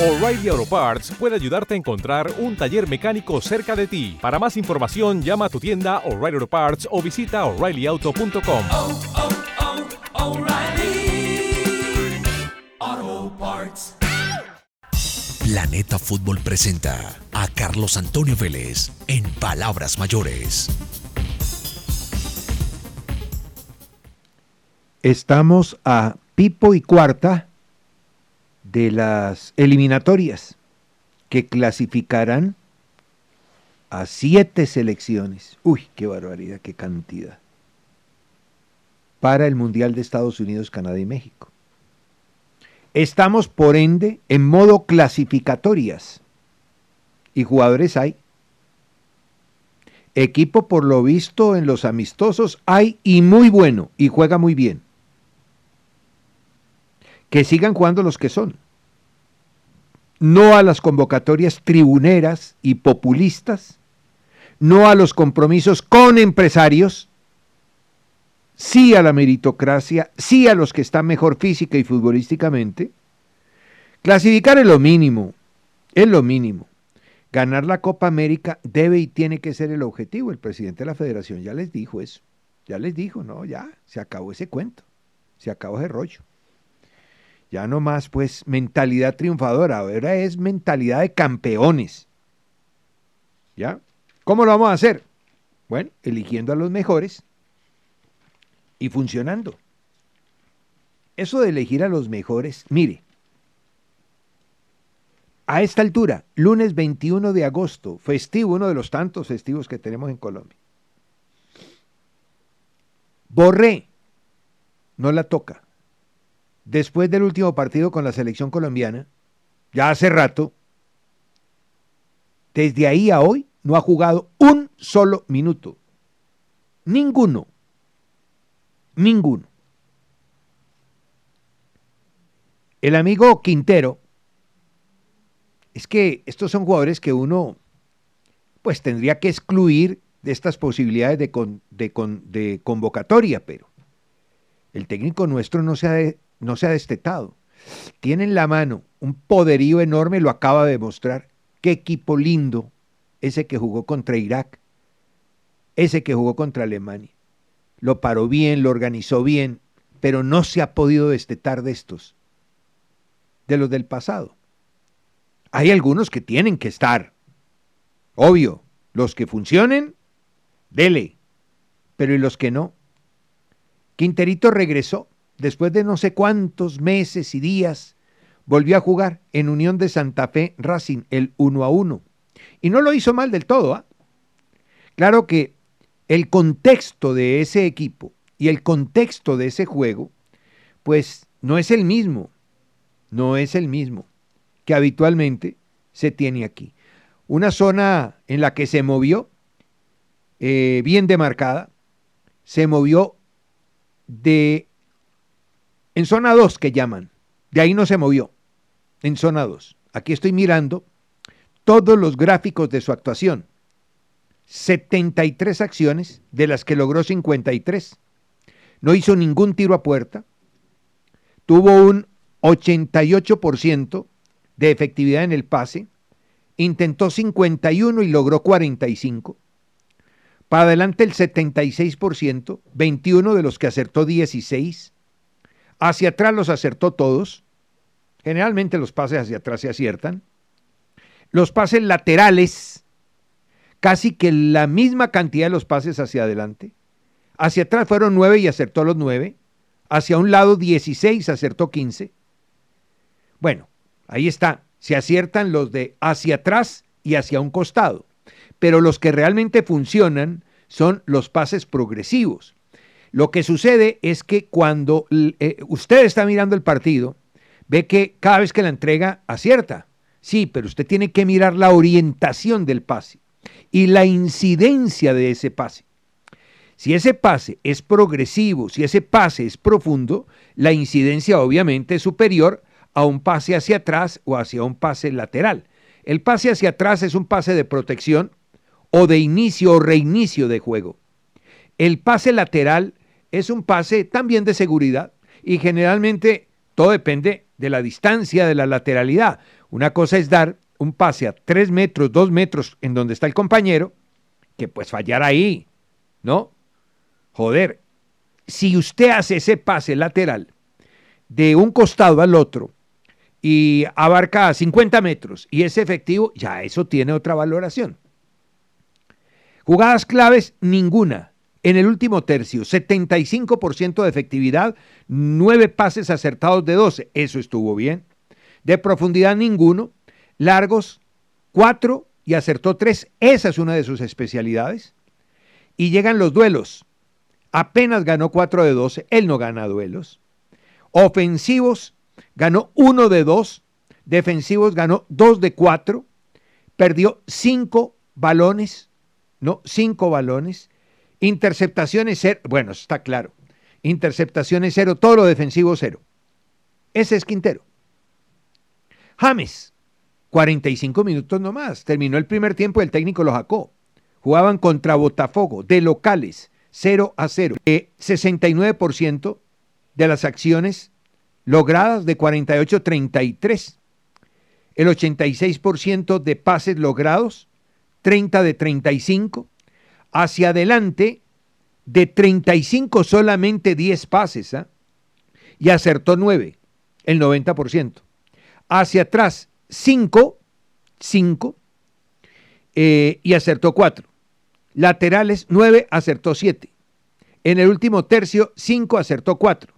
O'Reilly Auto Parts puede ayudarte a encontrar un taller mecánico cerca de ti. Para más información, llama a tu tienda O'Reilly Auto Parts o visita O'ReillyAuto.com. Planeta Fútbol presenta a Carlos Antonio Vélez en Palabras Mayores. Estamos a pipo y cuarta de las eliminatorias que clasificarán a siete selecciones. Uy, qué barbaridad, qué cantidad. Para el Mundial de Estados Unidos, Canadá y México. Estamos, por ende, en modo clasificatorias. Y jugadores hay. Equipo, por lo visto, en los amistosos hay y muy bueno, y juega muy bien. Que sigan jugando los que son. No a las convocatorias tribuneras y populistas, no a los compromisos con empresarios, sí a la meritocracia, sí a los que están mejor física y futbolísticamente. Clasificar es lo mínimo, es lo mínimo. Ganar la Copa América debe y tiene que ser el objetivo. El presidente de la federación ya les dijo eso. Ya les dijo, no, ya, se acabó ese cuento, se acabó ese rollo. Ya no más, pues, mentalidad triunfadora, ahora es mentalidad de campeones. ¿Ya? ¿Cómo lo vamos a hacer? Bueno, eligiendo a los mejores y funcionando. Eso de elegir a los mejores, mire, a esta altura, lunes 21 de agosto, festivo, uno de los tantos festivos que tenemos en Colombia. Borré, no la toca. Después del último partido con la selección colombiana, ya hace rato, desde ahí a hoy no ha jugado un solo minuto. Ninguno. Ninguno. El amigo Quintero, es que estos son jugadores que uno pues tendría que excluir de estas posibilidades de, con, de, con, de convocatoria, pero el técnico nuestro no se, ha no se ha destetado. Tiene en la mano un poderío enorme, lo acaba de demostrar. Qué equipo lindo ese que jugó contra Irak, ese que jugó contra Alemania. Lo paró bien, lo organizó bien, pero no se ha podido destetar de estos, de los del pasado. Hay algunos que tienen que estar. Obvio, los que funcionen, dele. Pero ¿y los que no? Quinterito regresó después de no sé cuántos meses y días. Volvió a jugar en Unión de Santa Fe Racing el 1 a 1. Y no lo hizo mal del todo. ¿ah? Claro que el contexto de ese equipo y el contexto de ese juego, pues no es el mismo. No es el mismo que habitualmente se tiene aquí. Una zona en la que se movió, eh, bien demarcada, se movió de, en zona 2 que llaman, de ahí no se movió, en zona 2. Aquí estoy mirando todos los gráficos de su actuación. 73 acciones, de las que logró 53. No hizo ningún tiro a puerta. Tuvo un 88% de efectividad en el pase, intentó 51 y logró 45. Para adelante el 76%, 21 de los que acertó 16. Hacia atrás los acertó todos. Generalmente los pases hacia atrás se aciertan. Los pases laterales, casi que la misma cantidad de los pases hacia adelante. Hacia atrás fueron 9 y acertó los 9. Hacia un lado 16, acertó 15. Bueno, Ahí está, se aciertan los de hacia atrás y hacia un costado, pero los que realmente funcionan son los pases progresivos. Lo que sucede es que cuando eh, usted está mirando el partido, ve que cada vez que la entrega acierta. Sí, pero usted tiene que mirar la orientación del pase y la incidencia de ese pase. Si ese pase es progresivo, si ese pase es profundo, la incidencia obviamente es superior a un pase hacia atrás o hacia un pase lateral. El pase hacia atrás es un pase de protección o de inicio o reinicio de juego. El pase lateral es un pase también de seguridad y generalmente todo depende de la distancia de la lateralidad. Una cosa es dar un pase a tres metros, dos metros en donde está el compañero, que pues fallar ahí, ¿no? Joder, si usted hace ese pase lateral de un costado al otro y abarca 50 metros y es efectivo, ya eso tiene otra valoración. Jugadas claves, ninguna. En el último tercio, 75% de efectividad, 9 pases acertados de 12. Eso estuvo bien. De profundidad, ninguno. Largos, 4 y acertó 3. Esa es una de sus especialidades. Y llegan los duelos. Apenas ganó 4 de 12. Él no gana duelos. Ofensivos, ganó 1 de 2. Defensivos, ganó 2 de 4. Perdió 5 balones. No, 5 balones Interceptaciones cero. Bueno, está claro. Interceptaciones cero. Todo lo defensivo cero. Ese es Quintero. James, 45 minutos nomás. Terminó el primer tiempo y el técnico lo sacó. Jugaban contra Botafogo, de locales, 0 a 0. 69% de las acciones logradas de 48-33. El 86% de pases logrados, 30 de 35 hacia adelante, de 35 solamente 10 pases, ¿ah? y acertó 9, el 90%. Hacia atrás, 5, 5, eh, y acertó 4. Laterales, 9, acertó 7. En el último tercio, 5, acertó 4.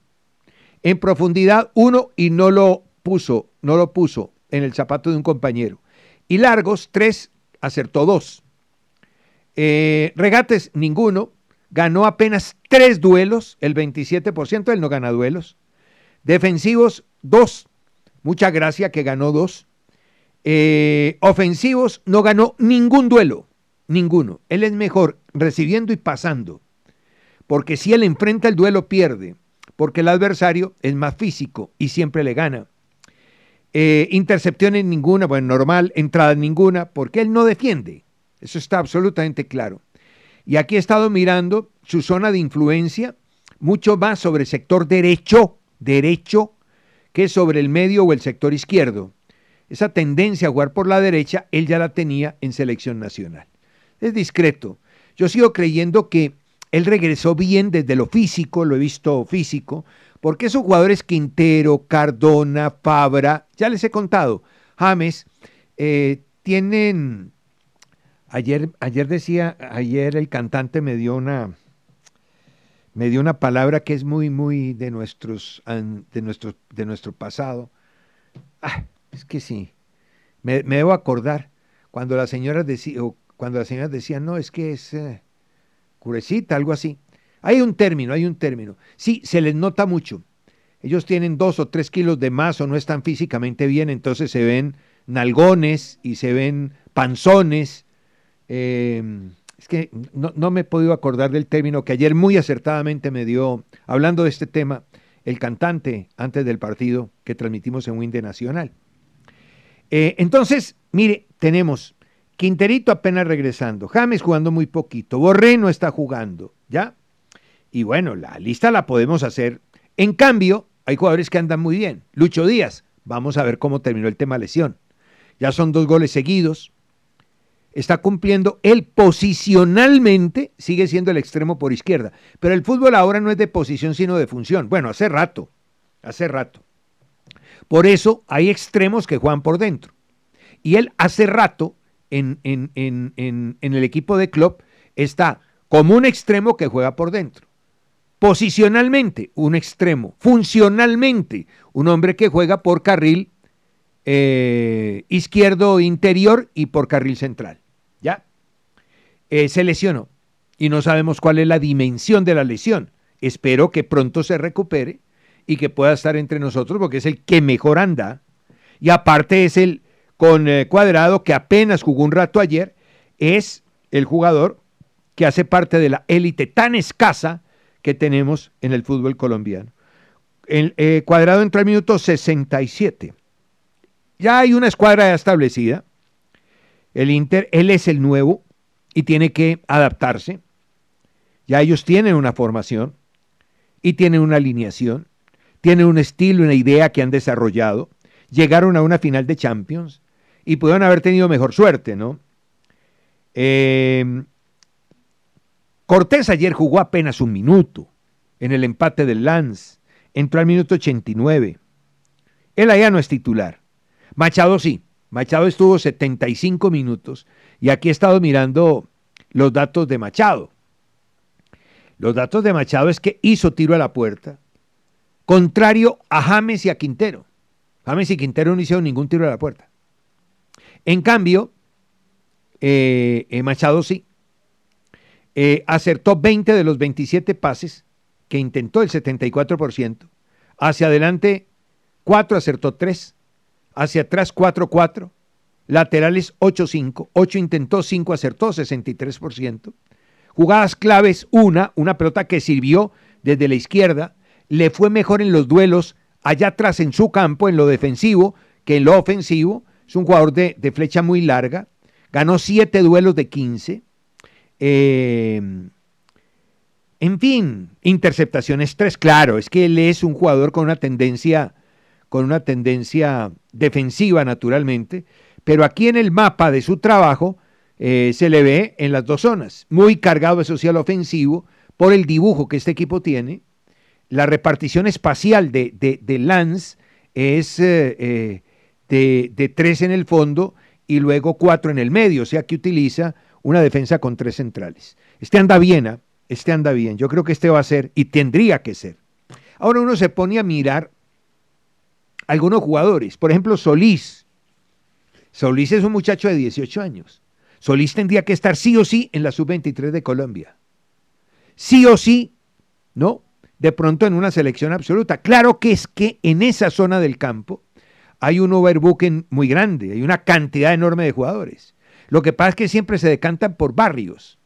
En profundidad, 1 y no lo puso, no lo puso en el zapato de un compañero. Y largos, 3, acertó 2. Eh, regates, ninguno. Ganó apenas tres duelos, el 27%, él no gana duelos. Defensivos, dos. Mucha gracia que ganó dos. Eh, ofensivos, no ganó ningún duelo, ninguno. Él es mejor recibiendo y pasando. Porque si él enfrenta el duelo, pierde. Porque el adversario es más físico y siempre le gana. Eh, intercepciones ninguna, bueno, normal, entradas ninguna, porque él no defiende. Eso está absolutamente claro. Y aquí he estado mirando su zona de influencia mucho más sobre el sector derecho, derecho, que sobre el medio o el sector izquierdo. Esa tendencia a jugar por la derecha, él ya la tenía en selección nacional. Es discreto. Yo sigo creyendo que él regresó bien desde lo físico, lo he visto físico, porque esos jugadores Quintero, Cardona, Fabra, ya les he contado, James, eh, tienen Ayer, ayer decía, ayer el cantante me dio una, me dio una palabra que es muy, muy de nuestros, de nuestro, de nuestro pasado. Ah, es que sí, me, debo acordar cuando las señoras decían, cuando las señoras decían, no, es que es eh, curecita, algo así. Hay un término, hay un término. Sí, se les nota mucho. Ellos tienen dos o tres kilos de más o no están físicamente bien, entonces se ven nalgones y se ven panzones Em, es que no, me he podido acordar del término que ayer muy acertadamente me dio, hablando de este tema, el cantante antes del partido que transmitimos en Winde Nacional. Eh, entonces, mire, tenemos Quinterito apenas regresando, James jugando muy poquito, Borré no está jugando, ¿ya? Y bueno, la lista la podemos hacer. En cambio, hay jugadores que andan muy bien. Lucho Díaz, vamos a ver cómo terminó el tema lesión. Ya son dos goles seguidos, está cumpliendo, él posicionalmente sigue siendo el extremo por izquierda. Pero el fútbol ahora no es de posición, sino de función. Bueno, hace rato, hace rato. Por eso hay extremos que juegan por dentro. Y él hace rato en, en, en, en el equipo de club está como un extremo que juega por dentro. Posicionalmente, un extremo. Funcionalmente, un hombre que juega por carril eh, izquierdo interior y por carril central. Eh, se lesionó y no sabemos cuál es la dimensión de la lesión. Espero que pronto se recupere y que pueda estar entre nosotros porque es el que mejor anda. Y aparte es el con eh, Cuadrado que apenas jugó un rato ayer, es el jugador que hace parte de la élite tan escasa que tenemos en el fútbol colombiano. El eh, Cuadrado entró al minuto 67. Ya hay una escuadra establecida. El Inter, él es el nuevo y tiene que adaptarse. Ya ellos tienen una formación y tienen una alineación, tienen un estilo, una idea que han desarrollado. Llegaron a una final de Champions y pudieron haber tenido mejor suerte, ¿no? Eh, Cortés ayer jugó apenas un minuto en el empate del Lance. Entró al minuto 89. Él allá no es titular. Machado sí. Machado estuvo 75 minutos y aquí he estado mirando los datos de Machado. Los datos de Machado es que hizo tiro a la puerta, contrario a James y a Quintero. James y Quintero no hicieron ningún tiro a la puerta. En cambio, eh, eh, Machado sí. Eh, acertó 20 de los 27 pases que intentó el 74%. Hacia adelante 4 acertó 3. Hacia atrás 4-4. Laterales 8-5. 8 intentó, 5 acertó, 63%. Jugadas claves, una, una pelota que sirvió desde la izquierda. Le fue mejor en los duelos allá atrás en su campo, en lo defensivo, que en lo ofensivo. Es un jugador de, de flecha muy larga. Ganó 7 duelos de 15. Eh, en fin, interceptaciones tres, claro, es que él es un jugador con una tendencia, con una tendencia defensiva naturalmente, pero aquí en el mapa de su trabajo eh, se le ve en las dos zonas, muy cargado de social ofensivo por el dibujo que este equipo tiene, la repartición espacial de, de, Lance es eh, de, de tres en el fondo y luego cuatro en el medio, o sea que utiliza una defensa con tres centrales. Este anda bien, ¿ah? este anda bien. Yo creo que este va a ser y tendría que ser. Ahora uno se pone a mirar algunos jugadores. Por ejemplo, Solís. Solís es un muchacho de 18 años. Solís tendría que estar sí o sí en la sub-23 de Colombia. Sí o sí, ¿no? De pronto en una selección absoluta. Claro que es que en esa zona del campo hay un overbooking muy grande, hay una cantidad enorme de jugadores. Lo que pasa es que siempre se decantan por barrios.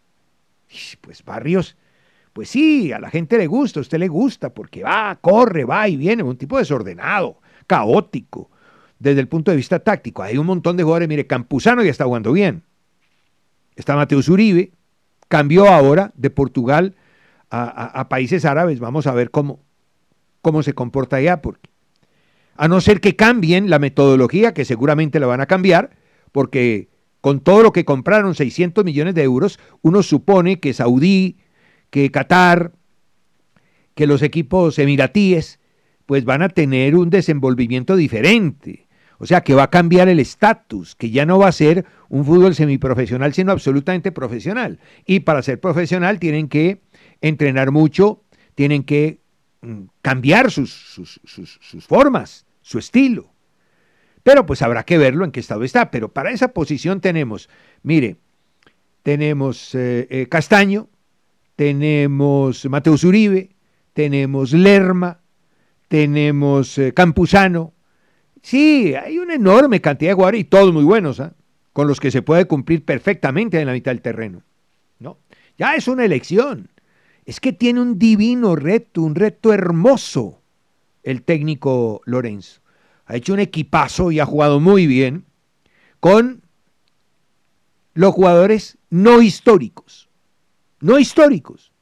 Pues barrios, pues sí, a la gente le gusta, a usted le gusta, porque va, corre, va y viene, un tipo desordenado, caótico, desde el punto de vista táctico. Hay un montón de jugadores, mire, Campuzano ya está jugando bien. Está Mateus Uribe, cambió ahora de Portugal a, países árabes, vamos a ver cómo, cómo se comporta allá, porque a no ser que cambien la metodología, que seguramente la van a cambiar, porque con todo lo que compraron, 600 millones de euros, uno supone que Saudí, que Qatar, que los equipos emiratíes, pues van a tener un desenvolvimiento diferente. O sea, que va a cambiar el estatus, que ya no va a ser un fútbol semiprofesional, sino absolutamente profesional. Y para ser profesional tienen que entrenar mucho, tienen que mm, cambiar sus, sus, sus formas, su estilo. Pero pues habrá que verlo en qué estado está. Pero para esa posición tenemos, mire, tenemos eh, eh, Castaño, tenemos Mateus Uribe, tenemos Lerma, tenemos eh, Campuzano. Sí, hay una enorme cantidad de jugadores y todos muy buenos, ¿ah? con los que se puede cumplir perfectamente en la mitad del terreno. ¿no? Ya es una elección. Es que tiene un divino reto, un reto hermoso el técnico Lorenzo ha hecho un equipazo y ha jugado muy bien con los jugadores no históricos. No históricos.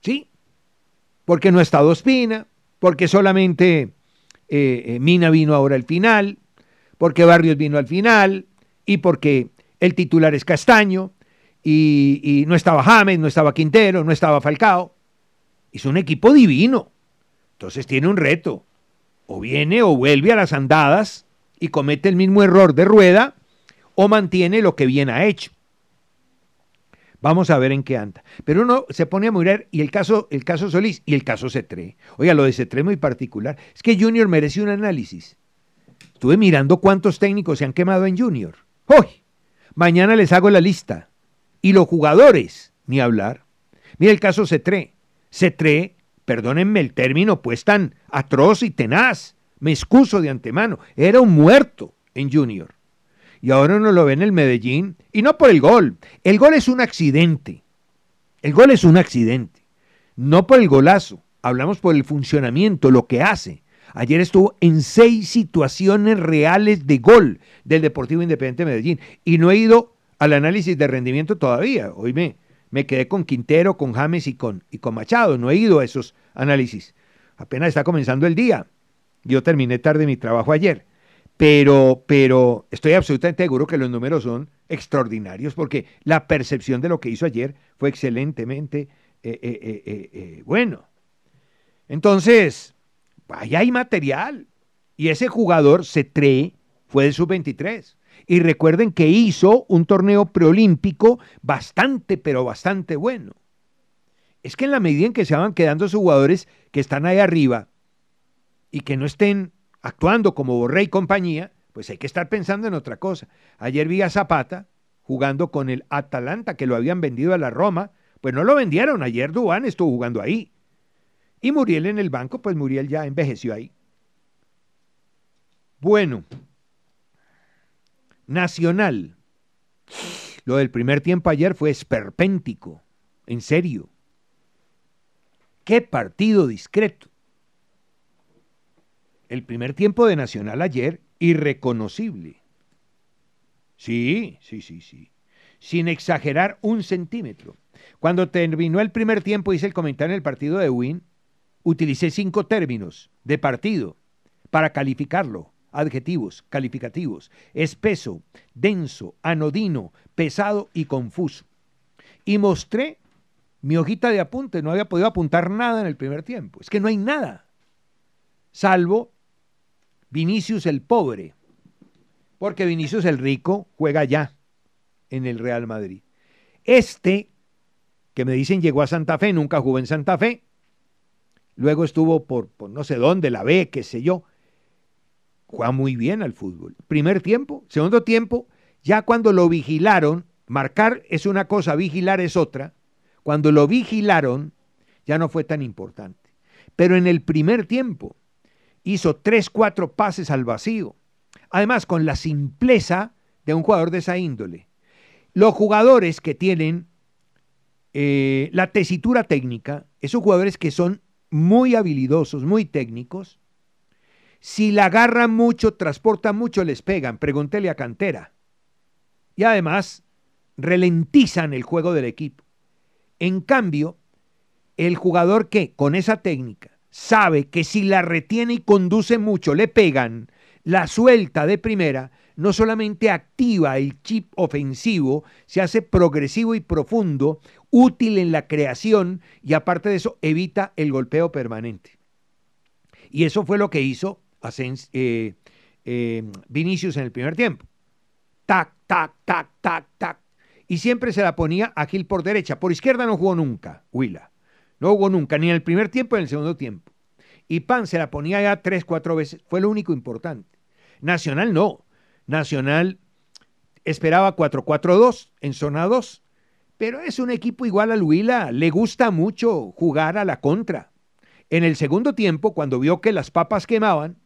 ¿Sí? Porque no ha estado Espina, porque solamente eh, eh, Mina vino ahora al final, porque Barrios vino al final, y porque el titular es Castaño, y, y no estaba James, no estaba Quintero, no estaba Falcao. Es un equipo divino. Entonces tiene un reto o viene o vuelve a las andadas y comete el mismo error de rueda o mantiene lo que bien ha hecho. Vamos a ver en qué anda. Pero uno se pone a mirar y el caso, el caso Solís y el caso Cetré. Oiga, lo de Cetré es muy particular. Es que Junior merece un análisis. Estuve mirando cuántos técnicos se han quemado en Junior. ¡Hoy! Mañana les hago la lista. Y los jugadores, ni hablar. Mira el caso Cetré. Cetré perdónenme el término, pues tan atroz y tenaz. Me excuso de antemano. Era un muerto en Junior. Y ahora uno lo ve en el Medellín. Y no por el gol. El gol es un accidente. El gol es un accidente. No por el golazo. Hablamos por el funcionamiento, lo que hace. Ayer estuvo en seis situaciones reales de gol del Deportivo Independiente de Medellín. Y no he ido al análisis de rendimiento todavía. Hoy me, me quedé con Quintero, con James y con, y con Machado. No he ido a esos análisis. Apenas está comenzando el día. Yo terminé tarde mi trabajo ayer. Pero, pero estoy absolutamente seguro que los números son extraordinarios porque la percepción de lo que hizo ayer fue excelentemente eh, eh, eh, bueno. Entonces, allá hay material. Y ese jugador, Cetré, fue de sub-23. Y recuerden que hizo un torneo preolímpico bastante, pero bastante bueno. Es que en la medida en que se van quedando esos jugadores que están ahí arriba y que no estén actuando como Borré y compañía, pues hay que estar pensando en otra cosa. Ayer vi a Zapata jugando con el Atalanta, que lo habían vendido a la Roma, pues no lo vendieron. Ayer Dubán estuvo jugando ahí. Y Muriel en el banco, pues Muriel ya envejeció ahí. Bueno, Nacional. Lo del primer tiempo ayer fue esperpéntico. En serio. Qué partido discreto. El primer tiempo de Nacional ayer, irreconocible. Sí, sí, sí, sí. Sin exagerar un centímetro. Cuando terminó el primer tiempo, hice el comentario en el partido de Win, utilicé cinco términos de partido para calificarlo. Adjetivos, calificativos. Espeso, denso, anodino, pesado y confuso. Y mostré mi hojita de apunte. No había podido apuntar nada en el primer tiempo. Es que no hay nada. Salvo Vinicius el pobre. Porque Vinicius el rico juega ya en el Real Madrid. Este, que me dicen llegó a Santa Fe, nunca jugó en Santa Fe, Luego estuvo por, no sé dónde, la B, qué sé yo. Juega muy bien al fútbol. Primer tiempo, segundo tiempo, ya cuando lo vigilaron, marcar es una cosa, vigilar es otra. Cuando lo vigilaron, ya no fue tan importante. Pero en el primer tiempo hizo tres, cuatro pases al vacío. Además, con la simpleza de un jugador de esa índole. Los jugadores que tienen eh, la tesitura técnica, esos jugadores que son muy habilidosos, muy técnicos. Si la agarran mucho, transportan mucho, les pegan. Pregúntele a Cantera. Y además, ralentizan el juego del equipo. En cambio, el jugador que con esa técnica sabe que si la retiene y conduce mucho, le pegan, la suelta de primera, no solamente activa el chip ofensivo, se hace progresivo y profundo, útil en la creación y aparte de eso evita el golpeo permanente. Y eso fue lo que hizo eh, eh, Vinicius en el primer tiempo. Tac, tac, tac, tac, tac. Y siempre se la ponía a por derecha. Por izquierda no jugó nunca, Huila. No jugó nunca, ni en el primer tiempo ni en el segundo tiempo. Y Pan se la ponía ya tres, cuatro veces. Fue lo único importante. Nacional no. Nacional esperaba 4-4-2 en zona 2, pero es un equipo igual al Huila, le gusta mucho jugar a la contra. En el segundo tiempo, cuando vio que las papas quemaban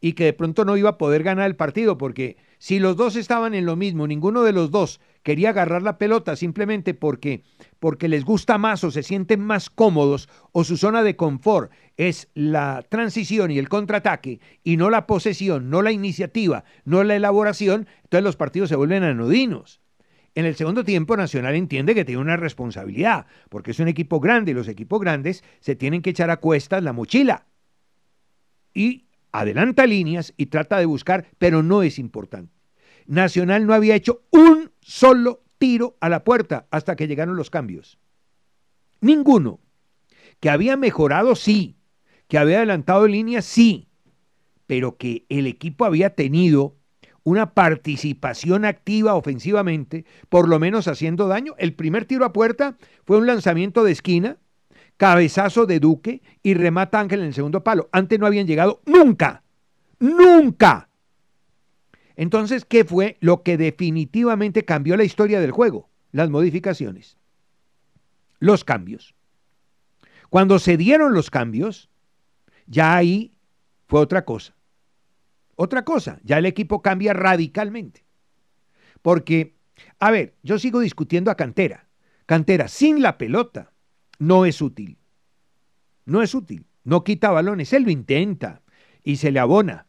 y que de pronto no iba a poder ganar el partido, porque si los dos estaban en lo mismo, ninguno de los dos quería agarrar la pelota simplemente porque, porque les gusta más o se sienten más cómodos o su zona de confort es la transición y el contraataque y no la posesión, no la iniciativa, no la elaboración, entonces los partidos se vuelven anodinos. En el segundo tiempo, Nacional entiende que tiene una responsabilidad, porque es un equipo grande y los equipos grandes se tienen que echar a cuestas la mochila. Y adelanta líneas y trata de buscar, pero no es importante. Nacional no había hecho un solo tiro a la puerta hasta que llegaron los cambios. Ninguno. Que había mejorado, sí. Que había adelantado líneas, sí. Pero que el equipo había tenido una participación activa ofensivamente, por lo menos haciendo daño. El primer tiro a puerta fue un lanzamiento de esquina, cabezazo de Duque y remata Ángel en el segundo palo. Antes no habían llegado nunca, nunca. Entonces, ¿qué fue lo que definitivamente cambió la historia del juego? Las modificaciones, los cambios. Cuando se dieron los cambios, ya ahí fue otra cosa. Otra cosa, ya el equipo cambia radicalmente. Porque, a ver, yo sigo discutiendo a Cantera. Cantera sin la pelota no es útil. No es útil. No quita balones. Él lo intenta y se le abona.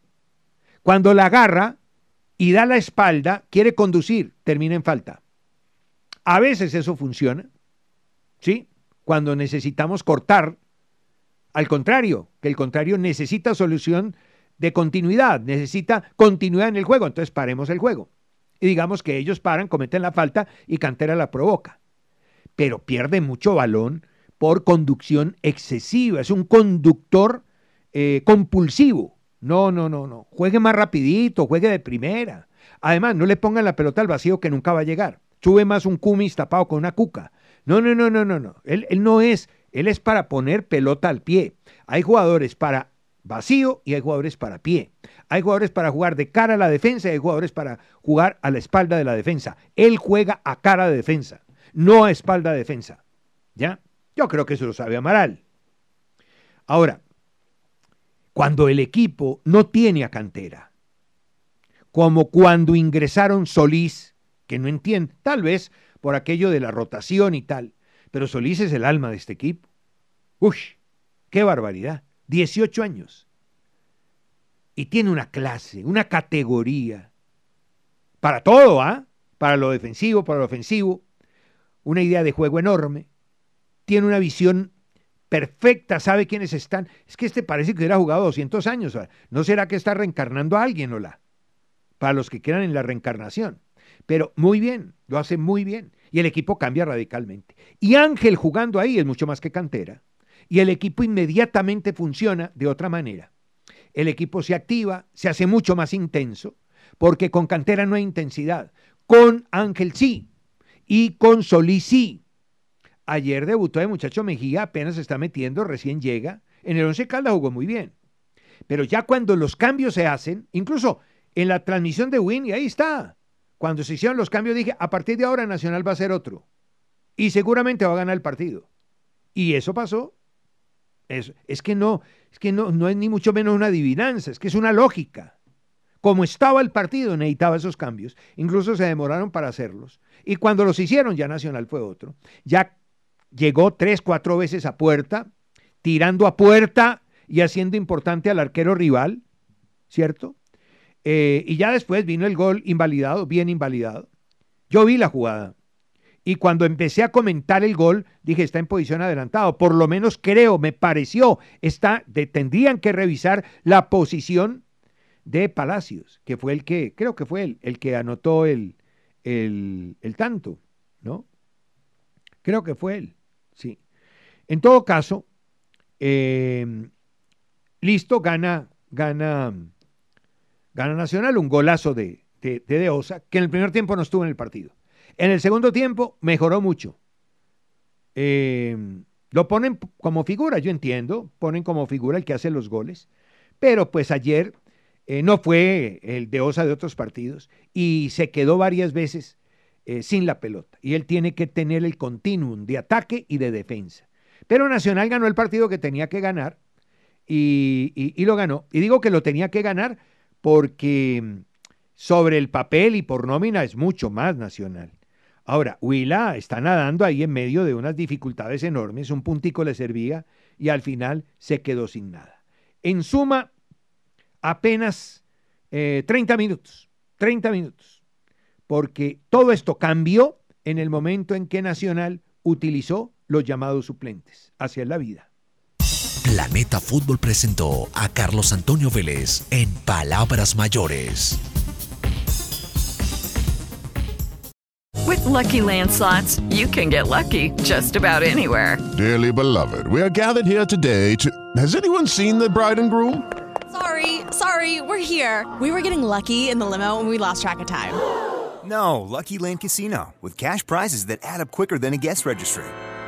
Cuando la agarra y da la espalda, quiere conducir, termina en falta. A veces eso funciona. ¿Sí? Cuando necesitamos cortar. Al contrario, que el contrario necesita solución de continuidad, necesita continuidad en el juego, entonces paremos el juego. Y digamos que ellos paran, cometen la falta y Cantera la provoca. Pero pierde mucho balón por conducción excesiva, es un conductor eh, compulsivo. No, no, no, no. Juegue más rapidito, juegue de primera. Además, no le pongan la pelota al vacío que nunca va a llegar. Sube más un cumis tapado con una cuca. No, no, no, no, no, no. Él, él no es, él es para poner pelota al pie. Hay jugadores para vacío y hay jugadores para pie. Hay jugadores para jugar de cara a la defensa y hay jugadores para jugar a la espalda de la defensa. Él juega a cara de defensa, no a espalda de defensa. ¿Ya? Yo creo que eso lo sabe Amaral. Ahora, cuando el equipo no tiene a cantera, como cuando ingresaron Solís, que no entiende, tal vez por aquello de la rotación y tal, pero Solís es el alma de este equipo. Uy, qué barbaridad. 18 años. Y tiene una clase, una categoría. Para todo, ¿ah? Para lo defensivo, para lo ofensivo. Una idea de juego enorme. Tiene una visión perfecta, sabe quiénes están. Es que este parece que hubiera jugado 200 años. ¿No será que está reencarnando a alguien, Ola? Para los que quieran en la reencarnación. Pero muy bien, lo hace muy bien. Y el equipo cambia radicalmente. Y Ángel jugando ahí es mucho más que cantera y el equipo inmediatamente funciona de otra manera. El equipo se activa, se hace mucho más intenso, porque con Cantera no hay intensidad. Con Ángel sí, y con Solís sí. Ayer debutó el muchacho Mejía, apenas se está metiendo, recién llega. En el Once Caldas jugó muy bien. Pero ya cuando los cambios se hacen, incluso en la transmisión de Win, y ahí está. Cuando se hicieron los cambios dije, a partir de ahora Nacional va a ser otro. Y seguramente va a ganar el partido. Y eso pasó. Es, que no, es que no, no es ni mucho menos una adivinanza, es que es una lógica. Como estaba el partido, necesitaba esos cambios. Incluso se demoraron para hacerlos. Y cuando los hicieron, ya Nacional fue otro. Ya llegó tres, cuatro veces a puerta, tirando a puerta y haciendo importante al arquero rival, ¿cierto? Eh, y ya después vino el gol invalidado, bien invalidado. Yo vi la jugada. Y cuando empecé a comentar el gol, dije, está en posición adelantado. Por lo menos creo, me pareció, está, tendrían que revisar la posición de Palacios, que fue el que, creo que fue el, el que anotó el, el, tanto, ¿no? Creo que fue él. En todo caso, em, listo, gana, gana, gana Nacional, un golazo de, de, de Osa, que en el primer tiempo no estuvo en el partido. En el segundo tiempo mejoró mucho. Eh, lo ponen como figura, yo entiendo, ponen como figura el que hace los goles, pero pues ayer eh, no fue el de Osa de otros partidos y se quedó varias veces eh, sin la pelota. Y él tiene que tener el continuum de ataque y de defensa. Pero Nacional ganó el partido que tenía que ganar y, lo ganó. Y digo que lo tenía que ganar porque sobre el papel y por nómina es mucho más Nacional. Ahora, Huila está nadando ahí en medio de unas dificultades enormes, un puntico le servía y al final se quedó sin nada. En suma, apenas 30 eh, minutos, 30 minutos, porque todo esto cambió en el momento en que Nacional utilizó los llamados suplentes hacia la vida. Planeta Fútbol presentó a Carlos Antonio Vélez en Palabras Mayores. With lucky landslots, you can get lucky just about anywhere. Dearly beloved, we are gathered here today to. Has anyone seen the bride and groom? Sorry, sorry, we're here. We were getting lucky in the limo and we lost track of time. No, Lucky Land Casino, with cash prizes that add up quicker than a guest registry.